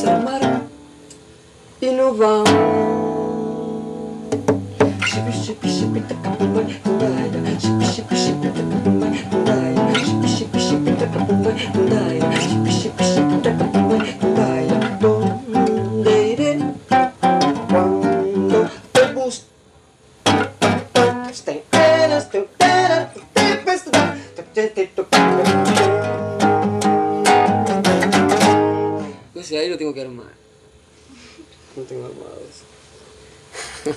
Samara e no vão. Chip, chip, chip, tacapumba, tundaira. Chip, chip, chip, tacapumba, tundaira. Chip, chip, chip, tacapumba, tundaira. Chip, chip, chip, tacapumba, tundaira. Bondeire, quando tebus. Tem penas, tem penas, tem penas, tem penas, tem penas, si ahí lo tengo que armar. No tengo armados.